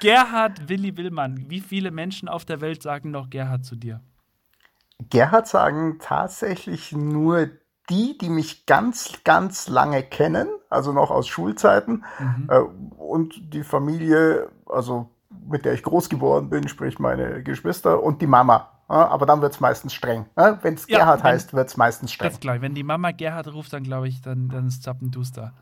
Gerhard Willi Willmann. Wie viele Menschen auf der Welt sagen noch Gerhard zu dir? Gerhard sagen tatsächlich nur die, die mich ganz, ganz lange kennen, also noch aus Schulzeiten. Mhm. Äh, und die Familie, also mit der ich groß geworden bin, sprich meine Geschwister und die Mama. aber dann wird es meistens streng. Wenn es ja, Gerhard heißt, wird es meistens streng. Das gleich. Wenn die Mama Gerhard ruft, dann glaube ich, dann, dann ist Zappenduster.